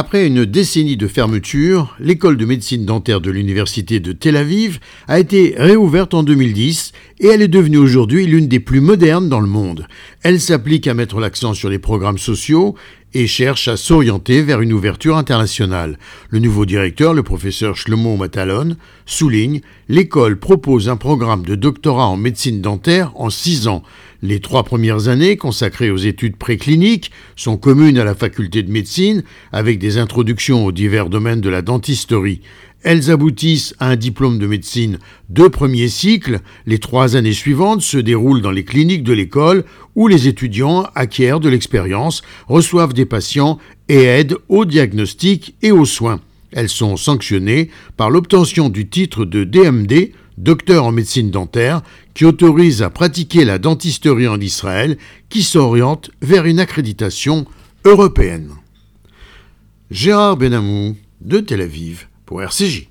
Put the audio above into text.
Après une décennie de fermeture, l'école de médecine dentaire de l'université de Tel Aviv a été réouverte en 2010 et elle est devenue aujourd'hui l'une des plus modernes dans le monde. Elle s'applique à mettre l'accent sur les programmes sociaux et cherche à s'orienter vers une ouverture internationale. Le nouveau directeur, le professeur Shlomo Matalon, souligne l'école propose un programme de doctorat en médecine dentaire en six ans. Les trois premières années consacrées aux études précliniques sont communes à la faculté de médecine avec des introductions aux divers domaines de la dentisterie. Elles aboutissent à un diplôme de médecine de premier cycle. Les trois années suivantes se déroulent dans les cliniques de l'école où les étudiants acquièrent de l'expérience, reçoivent des patients et aident au diagnostic et aux soins. Elles sont sanctionnées par l'obtention du titre de DMD, docteur en médecine dentaire, qui autorise à pratiquer la dentisterie en Israël, qui s'oriente vers une accréditation européenne. Gérard Benamou de Tel Aviv pour RCJ.